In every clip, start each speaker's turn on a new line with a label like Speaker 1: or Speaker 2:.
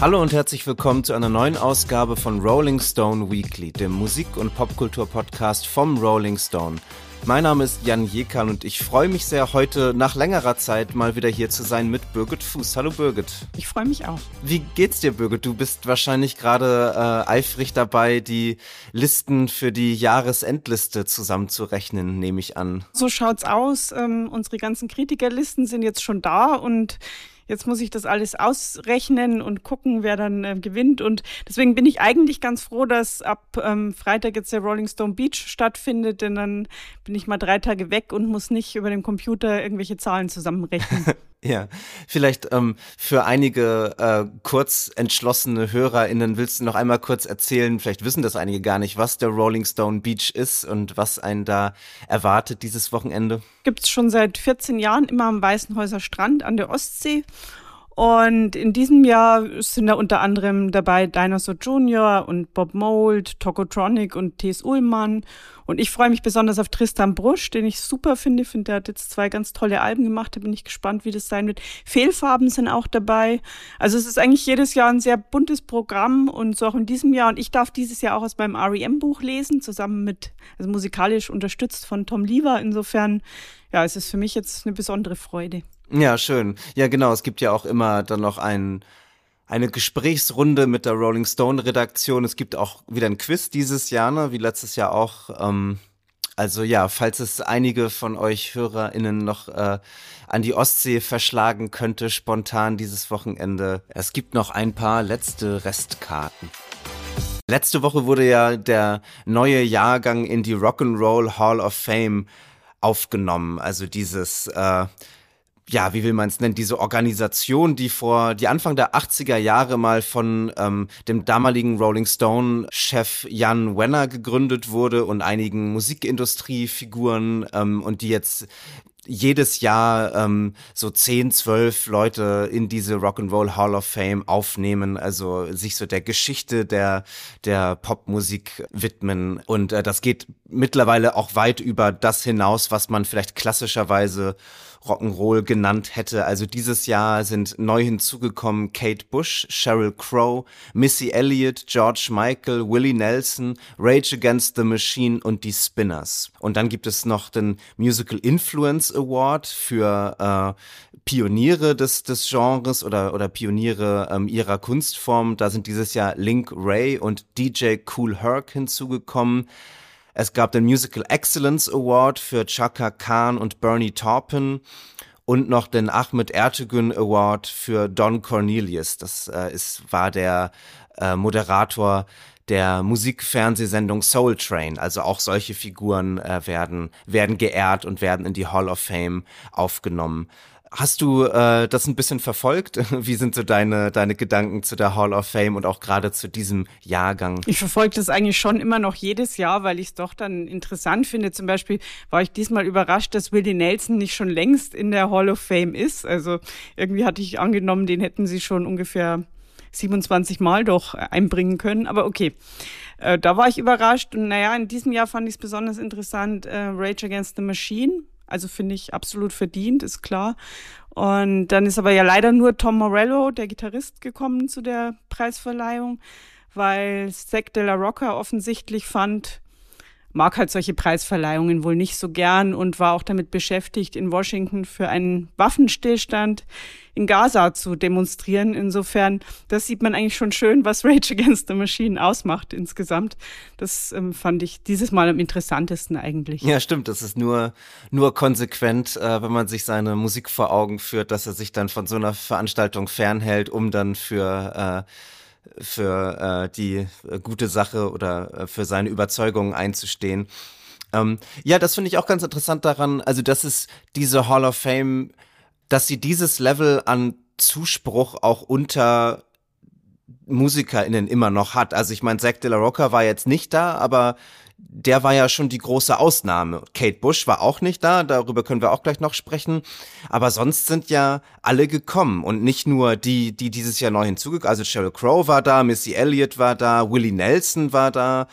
Speaker 1: Hallo und herzlich willkommen zu einer neuen Ausgabe von Rolling Stone Weekly, dem Musik- und Popkultur-Podcast vom Rolling Stone. Mein Name ist Jan Jekan und ich freue mich sehr, heute nach längerer Zeit mal wieder hier zu sein mit Birgit Fuß. Hallo Birgit.
Speaker 2: Ich freue mich auch.
Speaker 1: Wie geht's dir, Birgit? Du bist wahrscheinlich gerade äh, eifrig dabei, die Listen für die Jahresendliste zusammenzurechnen, nehme ich an.
Speaker 2: So schaut's aus. Ähm, unsere ganzen Kritikerlisten sind jetzt schon da und Jetzt muss ich das alles ausrechnen und gucken, wer dann äh, gewinnt. Und deswegen bin ich eigentlich ganz froh, dass ab ähm, Freitag jetzt der Rolling Stone Beach stattfindet, denn dann bin ich mal drei Tage weg und muss nicht über den Computer irgendwelche Zahlen zusammenrechnen.
Speaker 1: Ja, vielleicht ähm, für einige äh, kurz entschlossene HörerInnen willst du noch einmal kurz erzählen, vielleicht wissen das einige gar nicht, was der Rolling Stone Beach ist und was einen da erwartet dieses Wochenende?
Speaker 2: Gibt es schon seit 14 Jahren immer am Weißenhäuser Strand an der Ostsee und in diesem Jahr sind da unter anderem dabei Dinosaur Jr. und Bob Mold, Tokotronic und T.S. Ullmann. Und ich freue mich besonders auf Tristan Brusch, den ich super finde. Ich finde, der hat jetzt zwei ganz tolle Alben gemacht. Da bin ich gespannt, wie das sein wird. Fehlfarben sind auch dabei. Also es ist eigentlich jedes Jahr ein sehr buntes Programm und so auch in diesem Jahr. Und ich darf dieses Jahr auch aus meinem REM-Buch lesen, zusammen mit, also musikalisch unterstützt von Tom Lever. Insofern, ja, es ist für mich jetzt eine besondere Freude.
Speaker 1: Ja, schön. Ja, genau. Es gibt ja auch immer dann noch ein, eine Gesprächsrunde mit der Rolling Stone Redaktion. Es gibt auch wieder ein Quiz dieses Jahr, ne? wie letztes Jahr auch. Ähm, also ja, falls es einige von euch HörerInnen noch äh, an die Ostsee verschlagen könnte, spontan dieses Wochenende. Es gibt noch ein paar letzte Restkarten. Letzte Woche wurde ja der neue Jahrgang in die Rock'n'Roll Hall of Fame aufgenommen. Also dieses äh, ja, wie will man es nennen, diese Organisation, die vor, die Anfang der 80er Jahre mal von ähm, dem damaligen Rolling Stone-Chef Jan Wenner gegründet wurde und einigen Musikindustriefiguren ähm, und die jetzt jedes Jahr ähm, so zehn, zwölf Leute in diese Rock'n'Roll Hall of Fame aufnehmen, also sich so der Geschichte der, der Popmusik widmen. Und äh, das geht mittlerweile auch weit über das hinaus, was man vielleicht klassischerweise Rock'n'Roll genannt hätte. Also dieses Jahr sind neu hinzugekommen Kate Bush, Sheryl Crow, Missy Elliott, George Michael, Willie Nelson, Rage Against the Machine und die Spinners. Und dann gibt es noch den Musical Influence Award für äh, Pioniere des, des Genres oder, oder Pioniere ähm, ihrer Kunstform. Da sind dieses Jahr Link Ray und DJ Cool Herc hinzugekommen. Es gab den Musical Excellence Award für Chaka Khan und Bernie Taupin und noch den Ahmed Ertegun Award für Don Cornelius. Das äh, ist, war der äh, Moderator der Musikfernsehsendung Soul Train. Also auch solche Figuren äh, werden, werden geehrt und werden in die Hall of Fame aufgenommen. Hast du äh, das ein bisschen verfolgt? Wie sind so deine, deine Gedanken zu der Hall of Fame und auch gerade zu diesem Jahrgang?
Speaker 2: Ich verfolge das eigentlich schon immer noch jedes Jahr, weil ich es doch dann interessant finde. Zum Beispiel war ich diesmal überrascht, dass Willie Nelson nicht schon längst in der Hall of Fame ist. Also irgendwie hatte ich angenommen, den hätten sie schon ungefähr 27 Mal doch einbringen können. Aber okay, äh, da war ich überrascht. Und naja, in diesem Jahr fand ich es besonders interessant, äh, Rage Against the Machine also finde ich absolut verdient, ist klar. Und dann ist aber ja leider nur Tom Morello, der Gitarrist, gekommen zu der Preisverleihung, weil Zack de la Rocca offensichtlich fand, mag halt solche Preisverleihungen wohl nicht so gern und war auch damit beschäftigt, in Washington für einen Waffenstillstand in Gaza zu demonstrieren. Insofern, das sieht man eigentlich schon schön, was Rage Against the Machine ausmacht insgesamt. Das ähm, fand ich dieses Mal am interessantesten eigentlich.
Speaker 1: Ja, stimmt. Das ist nur, nur konsequent, äh, wenn man sich seine Musik vor Augen führt, dass er sich dann von so einer Veranstaltung fernhält, um dann für äh, für äh, die äh, gute Sache oder äh, für seine Überzeugungen einzustehen. Ähm, ja, das finde ich auch ganz interessant daran, also dass es diese Hall of Fame, dass sie dieses Level an Zuspruch auch unter MusikerInnen immer noch hat. Also ich meine, Zack de la Rocca war jetzt nicht da, aber der war ja schon die große Ausnahme. Kate Bush war auch nicht da, darüber können wir auch gleich noch sprechen. Aber sonst sind ja alle gekommen und nicht nur die, die dieses Jahr neu hinzugekommen. Also Sheryl Crow war da, Missy Elliott war da, Willie Nelson war da.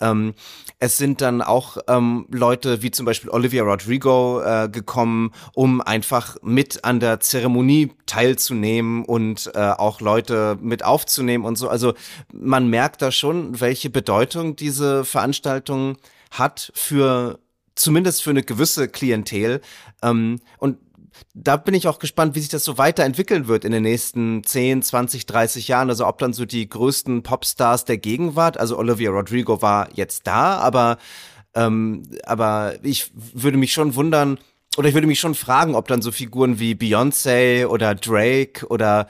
Speaker 1: Ähm, Es sind dann auch ähm, Leute wie zum Beispiel Olivia Rodrigo äh, gekommen, um einfach mit an der Zeremonie teilzunehmen und äh, auch Leute mit aufzunehmen und so. Also man merkt da schon, welche Bedeutung diese Veranstaltung hat für zumindest für eine gewisse Klientel. Ähm, und da bin ich auch gespannt, wie sich das so weiterentwickeln wird in den nächsten 10, 20, 30 Jahren. Also ob dann so die größten Popstars der Gegenwart, also Olivia Rodrigo war jetzt da, aber, ähm, aber ich würde mich schon wundern, oder ich würde mich schon fragen, ob dann so Figuren wie Beyoncé oder Drake oder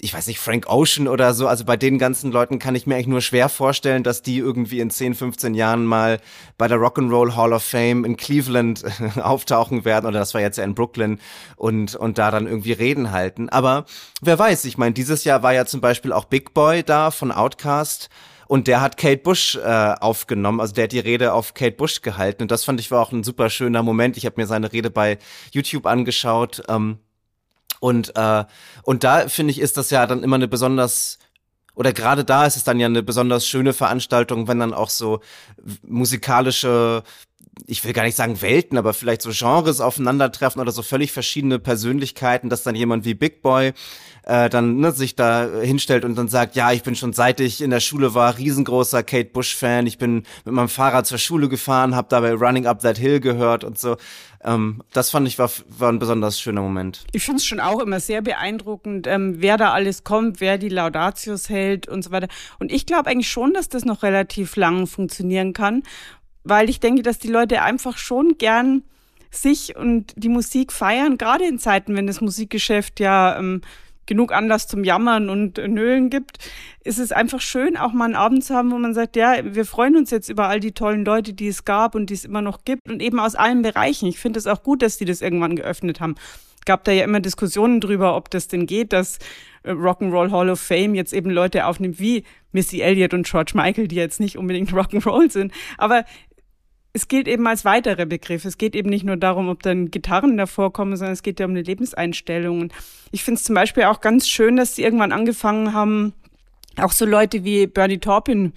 Speaker 1: ich weiß nicht, Frank Ocean oder so, also bei den ganzen Leuten kann ich mir eigentlich nur schwer vorstellen, dass die irgendwie in 10, 15 Jahren mal bei der Rock'n'Roll Hall of Fame in Cleveland auftauchen werden oder das war jetzt ja in Brooklyn und, und da dann irgendwie Reden halten. Aber wer weiß, ich meine, dieses Jahr war ja zum Beispiel auch Big Boy da von Outcast und der hat Kate Bush äh, aufgenommen, also der hat die Rede auf Kate Bush gehalten und das fand ich war auch ein super schöner Moment. Ich habe mir seine Rede bei YouTube angeschaut. Ähm, und, äh, und da finde ich, ist das ja dann immer eine besonders oder gerade da ist es dann ja eine besonders schöne Veranstaltung, wenn dann auch so musikalische, ich will gar nicht sagen Welten, aber vielleicht so Genres aufeinandertreffen oder so völlig verschiedene Persönlichkeiten, dass dann jemand wie Big Boy äh, dann ne, sich da hinstellt und dann sagt, ja, ich bin schon seit ich in der Schule war riesengroßer Kate Bush Fan, ich bin mit meinem Fahrrad zur Schule gefahren, habe dabei Running Up That Hill gehört und so. Ähm, das fand ich war, war ein besonders schöner Moment.
Speaker 2: Ich finde es schon auch immer sehr beeindruckend, ähm, wer da alles kommt, wer die Laudatius hält und so weiter. Und ich glaube eigentlich schon, dass das noch relativ lang funktionieren kann, weil ich denke, dass die Leute einfach schon gern sich und die Musik feiern, gerade in Zeiten, wenn das Musikgeschäft ja ähm, genug Anlass zum Jammern und Nölen gibt, ist es einfach schön, auch mal einen Abend zu haben, wo man sagt, ja, wir freuen uns jetzt über all die tollen Leute, die es gab und die es immer noch gibt und eben aus allen Bereichen. Ich finde es auch gut, dass die das irgendwann geöffnet haben. Gab da ja immer Diskussionen drüber, ob das denn geht, dass äh, Rock'n'Roll Hall of Fame jetzt eben Leute aufnimmt wie Missy Elliott und George Michael, die jetzt nicht unbedingt Rock'n'Roll sind. Aber es gilt eben als weiterer Begriff. Es geht eben nicht nur darum, ob dann Gitarren davor kommen, sondern es geht ja um eine Lebenseinstellung. Und ich finde es zum Beispiel auch ganz schön, dass sie irgendwann angefangen haben, auch so Leute wie Bernie Taupin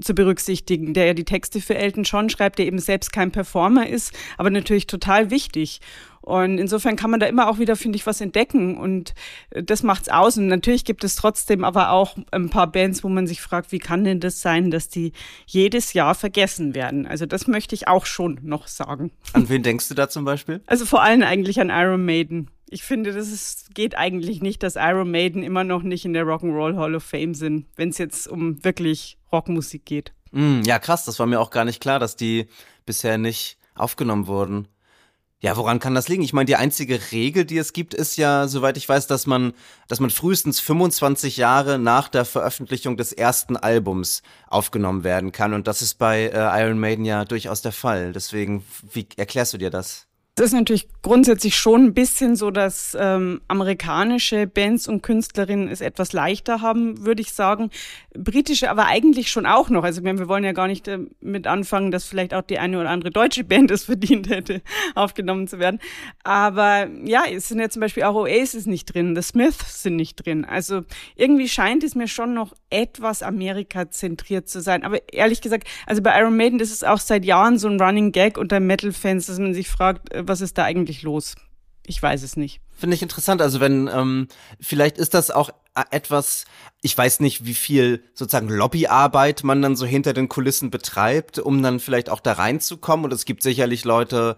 Speaker 2: zu berücksichtigen, der ja die Texte für Elton John schreibt, der eben selbst kein Performer ist, aber natürlich total wichtig. Und insofern kann man da immer auch wieder, finde ich, was entdecken und äh, das macht's aus. Und natürlich gibt es trotzdem aber auch ein paar Bands, wo man sich fragt, wie kann denn das sein, dass die jedes Jahr vergessen werden? Also das möchte ich auch schon noch sagen.
Speaker 1: An wen denkst du da zum Beispiel?
Speaker 2: Also vor allem eigentlich an Iron Maiden. Ich finde, das ist, geht eigentlich nicht, dass Iron Maiden immer noch nicht in der Rock'n'Roll Hall of Fame sind, wenn es jetzt um wirklich Rockmusik geht.
Speaker 1: Mm, ja, krass, das war mir auch gar nicht klar, dass die bisher nicht aufgenommen wurden. Ja, woran kann das liegen? Ich meine, die einzige Regel, die es gibt, ist ja, soweit ich weiß, dass man, dass man frühestens 25 Jahre nach der Veröffentlichung des ersten Albums aufgenommen werden kann. Und das ist bei äh, Iron Maiden ja durchaus der Fall. Deswegen, wie erklärst du dir das?
Speaker 2: Das ist natürlich grundsätzlich schon ein bisschen so, dass ähm, amerikanische Bands und Künstlerinnen es etwas leichter haben, würde ich sagen. Britische aber eigentlich schon auch noch. Also wir wollen ja gar nicht damit anfangen, dass vielleicht auch die eine oder andere deutsche Band es verdient hätte, aufgenommen zu werden. Aber ja, es sind ja zum Beispiel auch Oasis nicht drin, The Smiths sind nicht drin. Also irgendwie scheint es mir schon noch etwas Amerika-zentriert zu sein. Aber ehrlich gesagt, also bei Iron Maiden ist es auch seit Jahren so ein Running Gag unter Metal-Fans, dass man sich fragt, äh, was ist da eigentlich los? Ich weiß es nicht.
Speaker 1: Finde ich interessant. Also wenn, ähm, vielleicht ist das auch äh, etwas, ich weiß nicht, wie viel sozusagen Lobbyarbeit man dann so hinter den Kulissen betreibt, um dann vielleicht auch da reinzukommen. Und es gibt sicherlich Leute,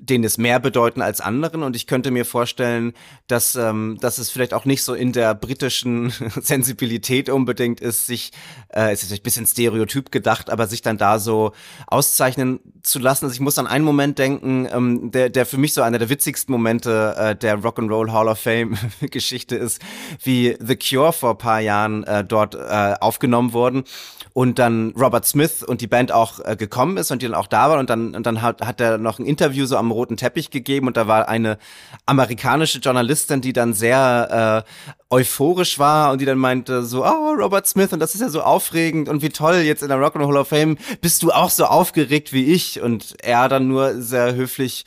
Speaker 1: denen es mehr bedeuten als anderen. Und ich könnte mir vorstellen, dass, ähm, dass es vielleicht auch nicht so in der britischen Sensibilität unbedingt ist, sich, äh, es ist ein bisschen stereotyp gedacht, aber sich dann da so auszeichnen zu lassen. Also ich muss an einen Moment denken, ähm, der, der für mich so einer der witzigsten Momente äh, der Rock'n'Roll Hall of Fame Geschichte ist, wie The Cure vor paar Jahren äh, dort äh, aufgenommen wurden und dann Robert Smith und die Band auch äh, gekommen ist und die dann auch da waren und dann, und dann hat, hat er noch ein Interview so am roten Teppich gegeben und da war eine amerikanische Journalistin, die dann sehr äh, euphorisch war und die dann meinte so, oh, Robert Smith und das ist ja so aufregend und wie toll jetzt in der Rock and Hall of Fame bist du auch so aufgeregt wie ich. Und er dann nur sehr höflich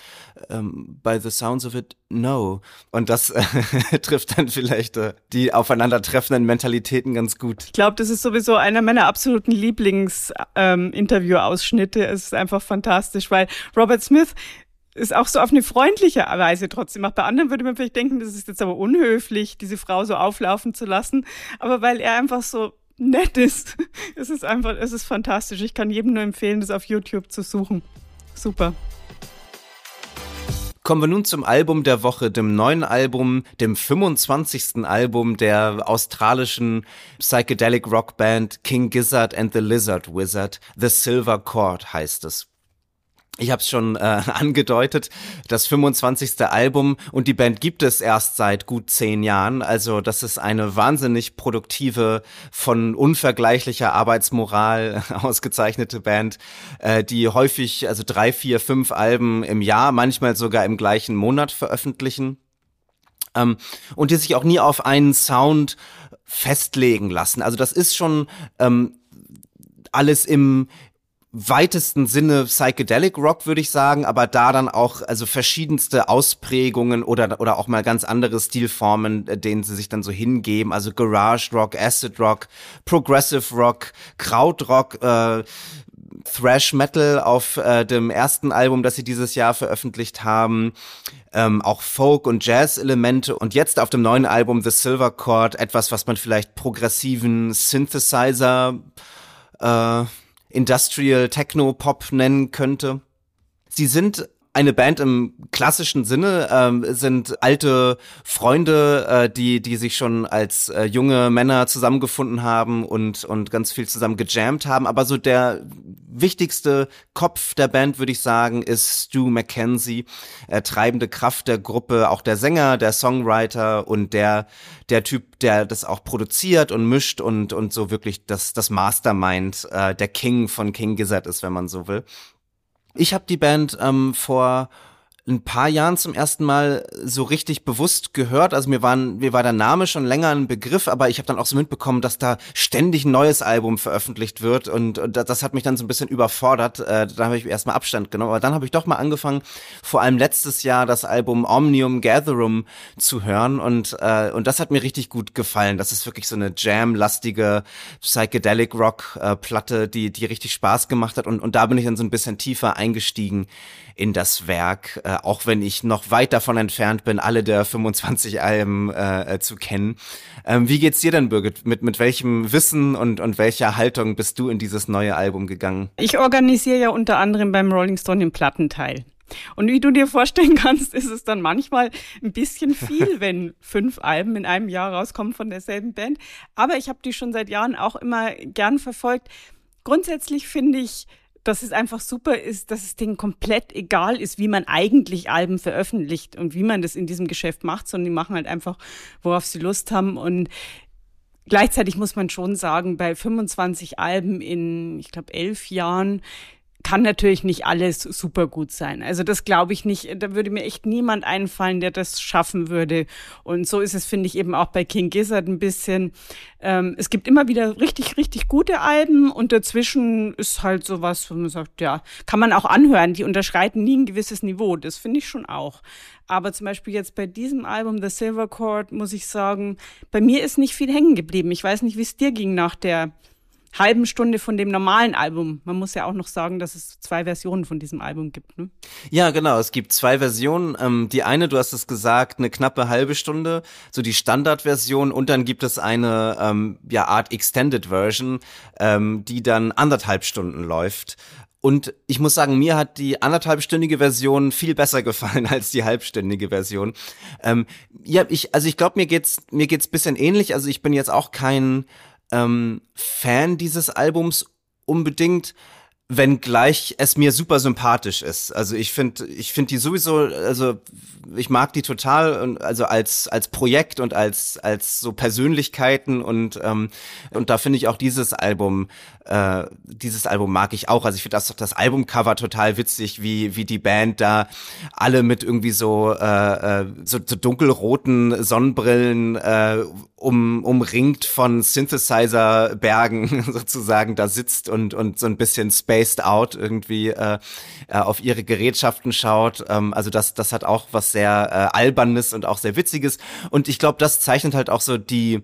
Speaker 1: ähm, by the sounds of it, no. Und das äh, trifft dann vielleicht äh, die aufeinandertreffenden Mentalitäten ganz gut.
Speaker 2: Ich glaube, das ist sowieso einer meiner absoluten Lieblings-Interview-Ausschnitte. Ähm, es ist einfach fantastisch, weil Robert Smith ist auch so auf eine freundliche Weise trotzdem. Auch bei anderen würde man vielleicht denken, das ist jetzt aber unhöflich, diese Frau so auflaufen zu lassen. Aber weil er einfach so nett ist, es ist einfach, es ist fantastisch. Ich kann jedem nur empfehlen, das auf YouTube zu suchen. Super.
Speaker 1: Kommen wir nun zum Album der Woche, dem neuen Album, dem 25. Album der australischen Psychedelic Rock Band King Gizzard and the Lizard Wizard. The Silver Chord heißt es. Ich habe es schon äh, angedeutet, das 25. Album und die Band gibt es erst seit gut zehn Jahren. Also das ist eine wahnsinnig produktive, von unvergleichlicher Arbeitsmoral ausgezeichnete Band, äh, die häufig also drei, vier, fünf Alben im Jahr, manchmal sogar im gleichen Monat veröffentlichen. Ähm, und die sich auch nie auf einen Sound festlegen lassen. Also das ist schon ähm, alles im weitesten Sinne Psychedelic Rock, würde ich sagen, aber da dann auch also verschiedenste Ausprägungen oder oder auch mal ganz andere Stilformen, äh, denen sie sich dann so hingeben, also Garage Rock, Acid Rock, Progressive Rock, Krautrock, äh, Thrash Metal auf äh, dem ersten Album, das sie dieses Jahr veröffentlicht haben, ähm, auch Folk und Jazz Elemente und jetzt auf dem neuen Album The Silver Chord etwas, was man vielleicht progressiven Synthesizer äh, Industrial Techno Pop nennen könnte. Sie sind eine Band im klassischen Sinne ähm, sind alte Freunde, äh, die die sich schon als äh, junge Männer zusammengefunden haben und und ganz viel zusammen gejammt haben. Aber so der wichtigste Kopf der Band würde ich sagen ist Stu McKenzie, äh, treibende Kraft der Gruppe, auch der Sänger, der Songwriter und der der Typ, der das auch produziert und mischt und und so wirklich das das Mastermind, äh, der King von King Gizzard ist, wenn man so will. Ich habe die Band ähm, vor ein paar Jahren zum ersten Mal so richtig bewusst gehört. Also mir, waren, mir war der Name schon länger ein Begriff, aber ich habe dann auch so mitbekommen, dass da ständig ein neues Album veröffentlicht wird und, und das hat mich dann so ein bisschen überfordert. Äh, da habe ich erstmal Abstand genommen. Aber dann habe ich doch mal angefangen, vor allem letztes Jahr das Album Omnium Gatherum zu hören und, äh, und das hat mir richtig gut gefallen. Das ist wirklich so eine jam-lastige Psychedelic Rock-Platte, äh, die, die richtig Spaß gemacht hat und, und da bin ich dann so ein bisschen tiefer eingestiegen in das Werk. Äh, auch wenn ich noch weit davon entfernt bin, alle der 25 Alben äh, äh, zu kennen. Ähm, wie geht's dir denn, Birgit? Mit, mit welchem Wissen und, und welcher Haltung bist du in dieses neue Album gegangen?
Speaker 2: Ich organisiere ja unter anderem beim Rolling Stone den Plattenteil. Und wie du dir vorstellen kannst, ist es dann manchmal ein bisschen viel, wenn fünf Alben in einem Jahr rauskommen von derselben Band. Aber ich habe die schon seit Jahren auch immer gern verfolgt. Grundsätzlich finde ich, dass es einfach super ist, dass es denen komplett egal ist, wie man eigentlich Alben veröffentlicht und wie man das in diesem Geschäft macht, sondern die machen halt einfach, worauf sie Lust haben. Und gleichzeitig muss man schon sagen, bei 25 Alben in, ich glaube, elf Jahren kann natürlich nicht alles super gut sein. Also das glaube ich nicht. Da würde mir echt niemand einfallen, der das schaffen würde. Und so ist es, finde ich, eben auch bei King Gizzard ein bisschen. Ähm, es gibt immer wieder richtig, richtig gute Alben und dazwischen ist halt sowas, wo man sagt, ja, kann man auch anhören. Die unterschreiten nie ein gewisses Niveau. Das finde ich schon auch. Aber zum Beispiel jetzt bei diesem Album, The Silver Chord, muss ich sagen, bei mir ist nicht viel hängen geblieben. Ich weiß nicht, wie es dir ging nach der halben Stunde von dem normalen Album. Man muss ja auch noch sagen, dass es zwei Versionen von diesem Album gibt. Ne?
Speaker 1: Ja, genau. Es gibt zwei Versionen. Ähm, die eine, du hast es gesagt, eine knappe halbe Stunde, so die Standardversion, und dann gibt es eine ähm, ja Art Extended Version, ähm, die dann anderthalb Stunden läuft. Und ich muss sagen, mir hat die anderthalbstündige Version viel besser gefallen als die halbstündige Version. Ähm, ja, ich, also ich glaube, mir geht's mir geht's bisschen ähnlich. Also ich bin jetzt auch kein ähm, Fan dieses Albums unbedingt. Wenngleich es mir super sympathisch ist. Also ich finde, ich finde die sowieso, also ich mag die total, also als als Projekt und als als so Persönlichkeiten und ähm, und da finde ich auch dieses Album, äh, dieses Album mag ich auch. Also ich finde das doch das Albumcover total witzig, wie wie die Band da alle mit irgendwie so äh, äh so, so dunkelroten Sonnenbrillen äh, um, umringt von Synthesizer-Bergen sozusagen da sitzt und, und so ein bisschen spaced out irgendwie äh, äh, auf ihre Gerätschaften schaut. Ähm, also das, das hat auch was sehr äh, Albernes und auch sehr Witziges. Und ich glaube, das zeichnet halt auch so die,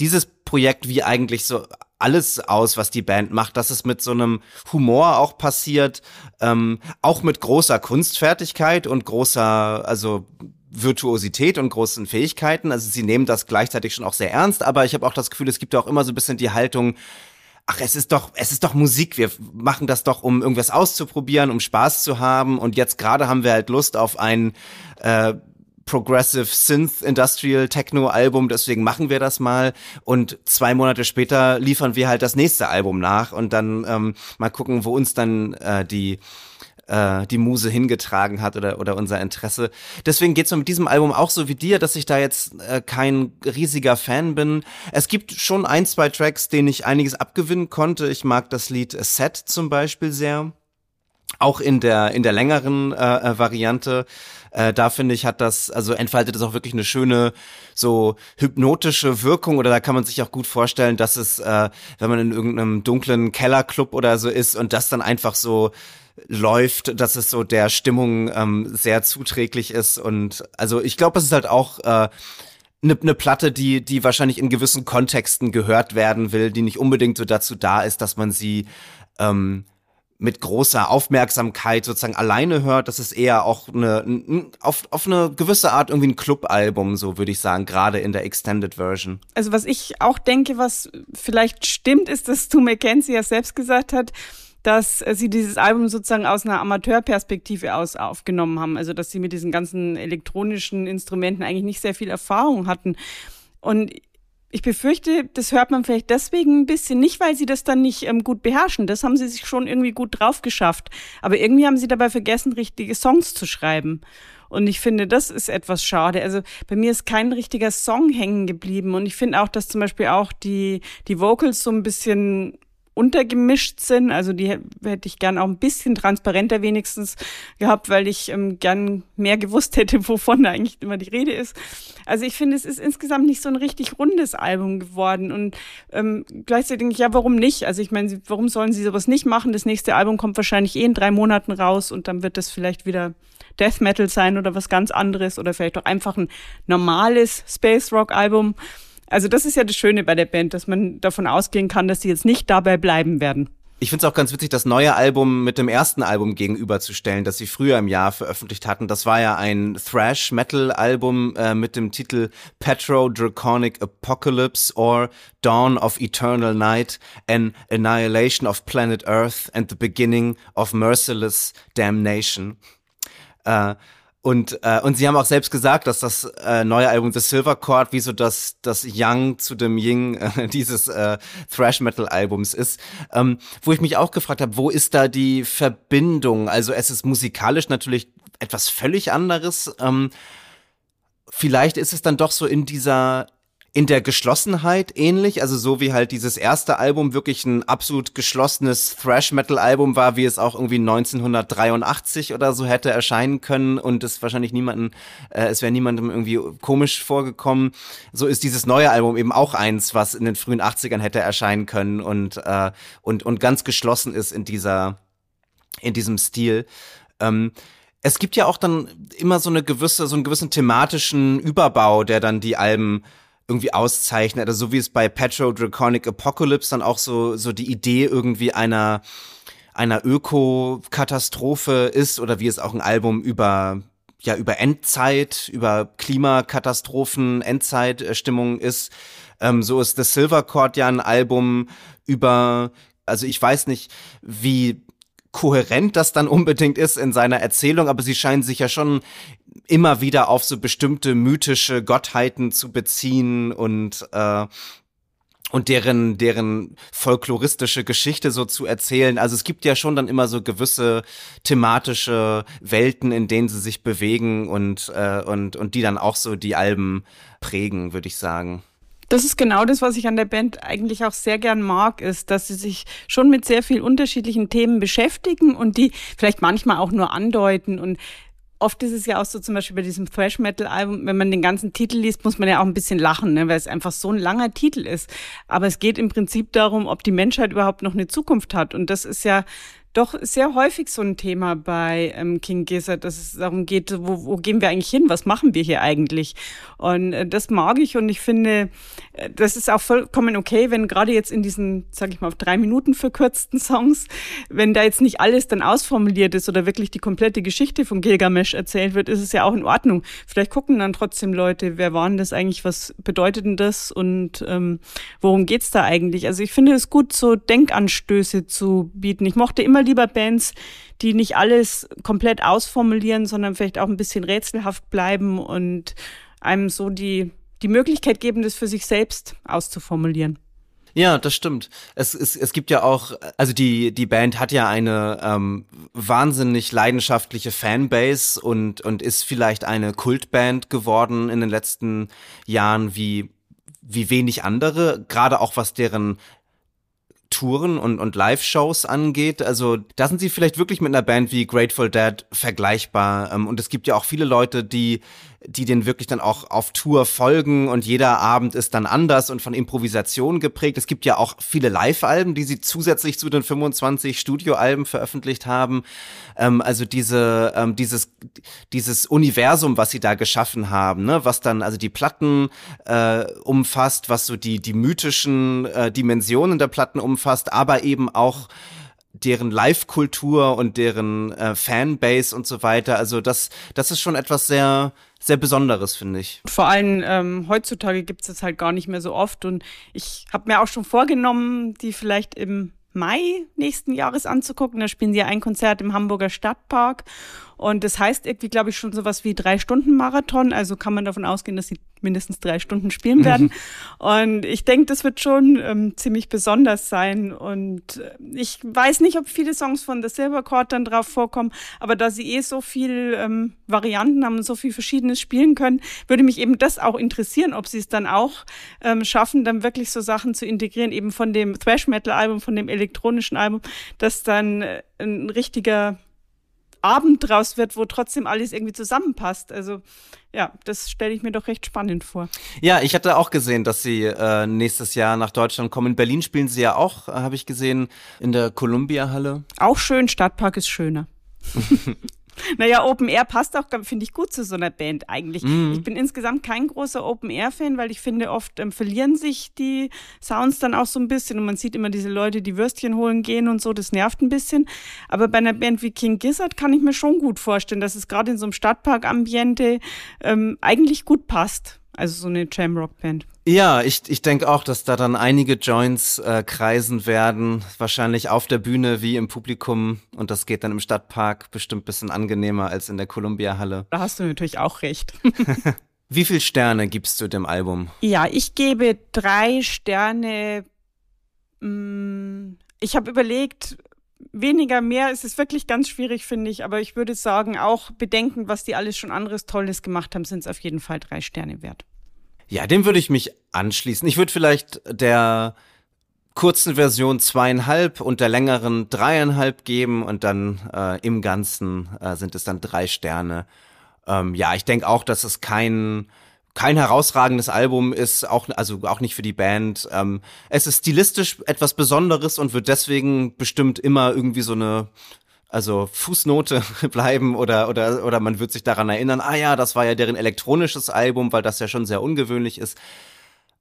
Speaker 1: dieses Projekt wie eigentlich so alles aus, was die Band macht, dass es mit so einem Humor auch passiert, ähm, auch mit großer Kunstfertigkeit und großer, also Virtuosität und großen Fähigkeiten. Also sie nehmen das gleichzeitig schon auch sehr ernst, aber ich habe auch das Gefühl, es gibt auch immer so ein bisschen die Haltung, ach, es ist doch, es ist doch Musik. Wir machen das doch, um irgendwas auszuprobieren, um Spaß zu haben. Und jetzt gerade haben wir halt Lust auf ein äh, Progressive Synth Industrial Techno Album, deswegen machen wir das mal und zwei Monate später liefern wir halt das nächste Album nach und dann ähm, mal gucken, wo uns dann äh, die äh, die Muse hingetragen hat oder, oder unser Interesse. Deswegen geht's mir mit diesem Album auch so wie dir, dass ich da jetzt äh, kein riesiger Fan bin. Es gibt schon ein, zwei Tracks, denen ich einiges abgewinnen konnte. Ich mag das Lied Set zum Beispiel sehr. Auch in der, in der längeren äh, äh Variante. Äh, da finde ich, hat das, also entfaltet es auch wirklich eine schöne, so hypnotische Wirkung oder da kann man sich auch gut vorstellen, dass es, äh, wenn man in irgendeinem dunklen Kellerclub oder so ist und das dann einfach so läuft, dass es so der Stimmung ähm, sehr zuträglich ist. Und also ich glaube, es ist halt auch äh, eine ne Platte, die, die wahrscheinlich in gewissen Kontexten gehört werden will, die nicht unbedingt so dazu da ist, dass man sie ähm, mit großer Aufmerksamkeit sozusagen alleine hört. Das ist eher auch eine, auf, auf eine gewisse Art irgendwie ein Clubalbum, so würde ich sagen, gerade in der Extended Version.
Speaker 2: Also was ich auch denke, was vielleicht stimmt, ist, dass Stu McKenzie ja selbst gesagt hat, dass sie dieses Album sozusagen aus einer Amateurperspektive aus aufgenommen haben. Also dass sie mit diesen ganzen elektronischen Instrumenten eigentlich nicht sehr viel Erfahrung hatten. Und ich befürchte, das hört man vielleicht deswegen ein bisschen nicht, weil sie das dann nicht ähm, gut beherrschen. Das haben sie sich schon irgendwie gut drauf geschafft. Aber irgendwie haben sie dabei vergessen, richtige Songs zu schreiben. Und ich finde, das ist etwas schade. Also bei mir ist kein richtiger Song hängen geblieben. Und ich finde auch, dass zum Beispiel auch die, die Vocals so ein bisschen untergemischt sind. Also die hätte ich gern auch ein bisschen transparenter wenigstens gehabt, weil ich ähm, gern mehr gewusst hätte, wovon da eigentlich immer die Rede ist. Also ich finde, es ist insgesamt nicht so ein richtig rundes Album geworden. Und ähm, gleichzeitig denke ich, ja, warum nicht? Also ich meine, warum sollen sie sowas nicht machen? Das nächste Album kommt wahrscheinlich eh in drei Monaten raus und dann wird das vielleicht wieder Death Metal sein oder was ganz anderes oder vielleicht auch einfach ein normales Space Rock Album. Also das ist ja das Schöne bei der Band, dass man davon ausgehen kann, dass sie jetzt nicht dabei bleiben werden.
Speaker 1: Ich finde es auch ganz witzig, das neue Album mit dem ersten Album gegenüberzustellen, das sie früher im Jahr veröffentlicht hatten. Das war ja ein Thrash-Metal-Album äh, mit dem Titel Petro Draconic Apocalypse or Dawn of Eternal Night, an Annihilation of Planet Earth and the Beginning of Merciless Damnation. Äh, und, äh, und sie haben auch selbst gesagt, dass das äh, neue Album The Silver Chord wie so das, das Young zu dem Ying äh, dieses äh, Thrash-Metal-Albums ist. Ähm, wo ich mich auch gefragt habe, wo ist da die Verbindung? Also es ist musikalisch natürlich etwas völlig anderes. Ähm, vielleicht ist es dann doch so in dieser in der Geschlossenheit ähnlich, also so wie halt dieses erste Album wirklich ein absolut geschlossenes Thrash-Metal-Album war, wie es auch irgendwie 1983 oder so hätte erscheinen können und es wahrscheinlich niemanden, äh, es wäre niemandem irgendwie komisch vorgekommen. So ist dieses neue Album eben auch eins, was in den frühen 80ern hätte erscheinen können und, äh, und, und ganz geschlossen ist in dieser, in diesem Stil. Ähm, es gibt ja auch dann immer so eine gewisse, so einen gewissen thematischen Überbau, der dann die Alben irgendwie auszeichnet. Also so wie es bei Petro Draconic Apocalypse dann auch so, so die Idee irgendwie einer, einer Ökokatastrophe ist oder wie es auch ein Album über ja über Endzeit, über Klimakatastrophen, Endzeitstimmung ist. Ähm, so ist The Silver Chord ja ein Album über, also ich weiß nicht, wie kohärent das dann unbedingt ist in seiner Erzählung, aber sie scheinen sich ja schon immer wieder auf so bestimmte mythische Gottheiten zu beziehen und äh, und deren, deren folkloristische Geschichte so zu erzählen. Also es gibt ja schon dann immer so gewisse thematische Welten, in denen sie sich bewegen und, äh, und, und die dann auch so die Alben prägen, würde ich sagen.
Speaker 2: Das ist genau das, was ich an der Band eigentlich auch sehr gern mag, ist, dass sie sich schon mit sehr vielen unterschiedlichen Themen beschäftigen und die vielleicht manchmal auch nur andeuten und oft ist es ja auch so, zum Beispiel bei diesem Thrash Metal Album, wenn man den ganzen Titel liest, muss man ja auch ein bisschen lachen, ne, weil es einfach so ein langer Titel ist. Aber es geht im Prinzip darum, ob die Menschheit überhaupt noch eine Zukunft hat. Und das ist ja doch sehr häufig so ein Thema bei ähm, King Gizzard, dass es darum geht, wo, wo gehen wir eigentlich hin? Was machen wir hier eigentlich? Und äh, das mag ich und ich finde, äh, das ist auch vollkommen okay, wenn gerade jetzt in diesen, sag ich mal, auf drei Minuten verkürzten Songs, wenn da jetzt nicht alles dann ausformuliert ist oder wirklich die komplette Geschichte von Gilgamesh erzählt wird, ist es ja auch in Ordnung. Vielleicht gucken dann trotzdem Leute, wer waren das eigentlich, was bedeutet denn das und ähm, worum geht's da eigentlich? Also ich finde es gut, so Denkanstöße zu bieten. Ich mochte immer lieber Bands, die nicht alles komplett ausformulieren, sondern vielleicht auch ein bisschen rätselhaft bleiben und einem so die, die Möglichkeit geben, das für sich selbst auszuformulieren.
Speaker 1: Ja, das stimmt. Es, es, es gibt ja auch, also die, die Band hat ja eine ähm, wahnsinnig leidenschaftliche Fanbase und, und ist vielleicht eine Kultband geworden in den letzten Jahren wie, wie wenig andere, gerade auch was deren Touren und, und Live-Shows angeht. Also da sind sie vielleicht wirklich mit einer Band wie Grateful Dead vergleichbar. Ähm, und es gibt ja auch viele Leute, die die den wirklich dann auch auf Tour folgen und jeder Abend ist dann anders und von Improvisation geprägt. Es gibt ja auch viele Live-Alben, die sie zusätzlich zu den 25 Studioalben veröffentlicht haben. Ähm, also diese, ähm, dieses, dieses Universum, was sie da geschaffen haben, ne, was dann also die Platten äh, umfasst, was so die, die mythischen äh, Dimensionen der Platten umfasst, aber eben auch deren Live-Kultur und deren äh, Fanbase und so weiter. Also das, das ist schon etwas sehr, sehr Besonderes, finde ich.
Speaker 2: Vor allem ähm, heutzutage gibt es das halt gar nicht mehr so oft. Und ich habe mir auch schon vorgenommen, die vielleicht im Mai nächsten Jahres anzugucken. Da spielen sie ein Konzert im Hamburger Stadtpark. Und das heißt irgendwie, glaube ich, schon sowas wie drei Stunden Marathon. Also kann man davon ausgehen, dass sie mindestens drei Stunden spielen mhm. werden. Und ich denke, das wird schon ähm, ziemlich besonders sein. Und äh, ich weiß nicht, ob viele Songs von The Silver Chord dann drauf vorkommen, aber da sie eh so viel ähm, Varianten haben und so viel Verschiedenes spielen können, würde mich eben das auch interessieren, ob sie es dann auch ähm, schaffen, dann wirklich so Sachen zu integrieren, eben von dem Thrash Metal Album, von dem elektronischen Album, dass dann äh, ein richtiger Abend draus wird, wo trotzdem alles irgendwie zusammenpasst. Also ja, das stelle ich mir doch recht spannend vor.
Speaker 1: Ja, ich hatte auch gesehen, dass sie äh, nächstes Jahr nach Deutschland kommen. In Berlin spielen sie ja auch, äh, habe ich gesehen, in der Columbia Halle.
Speaker 2: Auch schön, Stadtpark ist schöner. Naja, Open Air passt auch, finde ich, gut zu so einer Band eigentlich. Mhm. Ich bin insgesamt kein großer Open Air-Fan, weil ich finde, oft ähm, verlieren sich die Sounds dann auch so ein bisschen und man sieht immer diese Leute, die Würstchen holen gehen und so, das nervt ein bisschen. Aber bei einer Band wie King Gizzard kann ich mir schon gut vorstellen, dass es gerade in so einem Stadtpark-Ambiente ähm, eigentlich gut passt. Also so eine Jamrock-Band.
Speaker 1: Ja, ich, ich denke auch, dass da dann einige Joints äh, kreisen werden, wahrscheinlich auf der Bühne wie im Publikum und das geht dann im Stadtpark bestimmt bisschen angenehmer als in der Columbia-Halle.
Speaker 2: Da hast du natürlich auch recht.
Speaker 1: wie viel Sterne gibst du dem Album?
Speaker 2: Ja, ich gebe drei Sterne. Mm, ich habe überlegt, weniger, mehr ist es wirklich ganz schwierig, finde ich. Aber ich würde sagen, auch bedenken, was die alles schon anderes Tolles gemacht haben, sind es auf jeden Fall drei Sterne wert.
Speaker 1: Ja, dem würde ich mich anschließen. Ich würde vielleicht der kurzen Version zweieinhalb und der längeren dreieinhalb geben und dann äh, im Ganzen äh, sind es dann drei Sterne. Ähm, ja, ich denke auch, dass es kein kein herausragendes Album ist, auch also auch nicht für die Band. Ähm, es ist stilistisch etwas Besonderes und wird deswegen bestimmt immer irgendwie so eine also Fußnote bleiben oder, oder, oder man wird sich daran erinnern, ah ja, das war ja deren elektronisches Album, weil das ja schon sehr ungewöhnlich ist.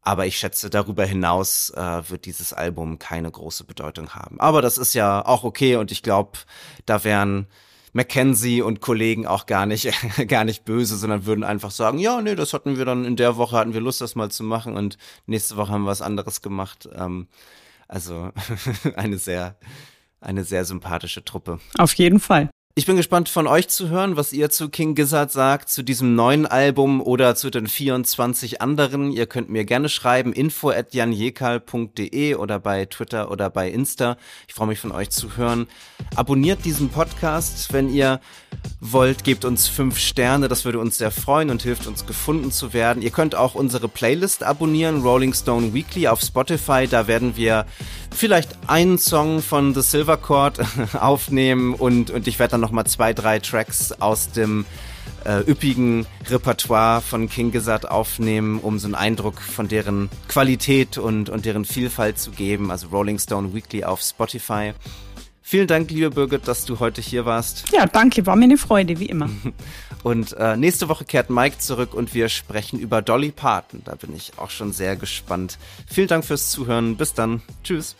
Speaker 1: Aber ich schätze, darüber hinaus äh, wird dieses Album keine große Bedeutung haben. Aber das ist ja auch okay und ich glaube, da wären Mackenzie und Kollegen auch gar nicht, gar nicht böse, sondern würden einfach sagen, ja, nee, das hatten wir dann in der Woche, hatten wir Lust, das mal zu machen und nächste Woche haben wir was anderes gemacht. Ähm, also eine sehr, eine sehr sympathische Truppe.
Speaker 2: Auf jeden Fall.
Speaker 1: Ich bin gespannt von euch zu hören, was ihr zu King Gizzard sagt, zu diesem neuen Album oder zu den 24 anderen. Ihr könnt mir gerne schreiben, info at janjekal.de oder bei Twitter oder bei Insta. Ich freue mich von euch zu hören. Abonniert diesen Podcast, wenn ihr wollt, gebt uns fünf Sterne, das würde uns sehr freuen und hilft uns gefunden zu werden. Ihr könnt auch unsere Playlist abonnieren, Rolling Stone Weekly auf Spotify. Da werden wir vielleicht einen Song von The Silver Chord aufnehmen und, und ich werde dann nochmal zwei, drei Tracks aus dem äh, üppigen Repertoire von King Gizzard aufnehmen, um so einen Eindruck von deren Qualität und, und deren Vielfalt zu geben. Also Rolling Stone Weekly auf Spotify. Vielen Dank, liebe Birgit, dass du heute hier warst.
Speaker 2: Ja, danke, war mir eine Freude, wie immer.
Speaker 1: Und äh, nächste Woche kehrt Mike zurück und wir sprechen über Dolly Parton. Da bin ich auch schon sehr gespannt. Vielen Dank fürs Zuhören. Bis dann. Tschüss.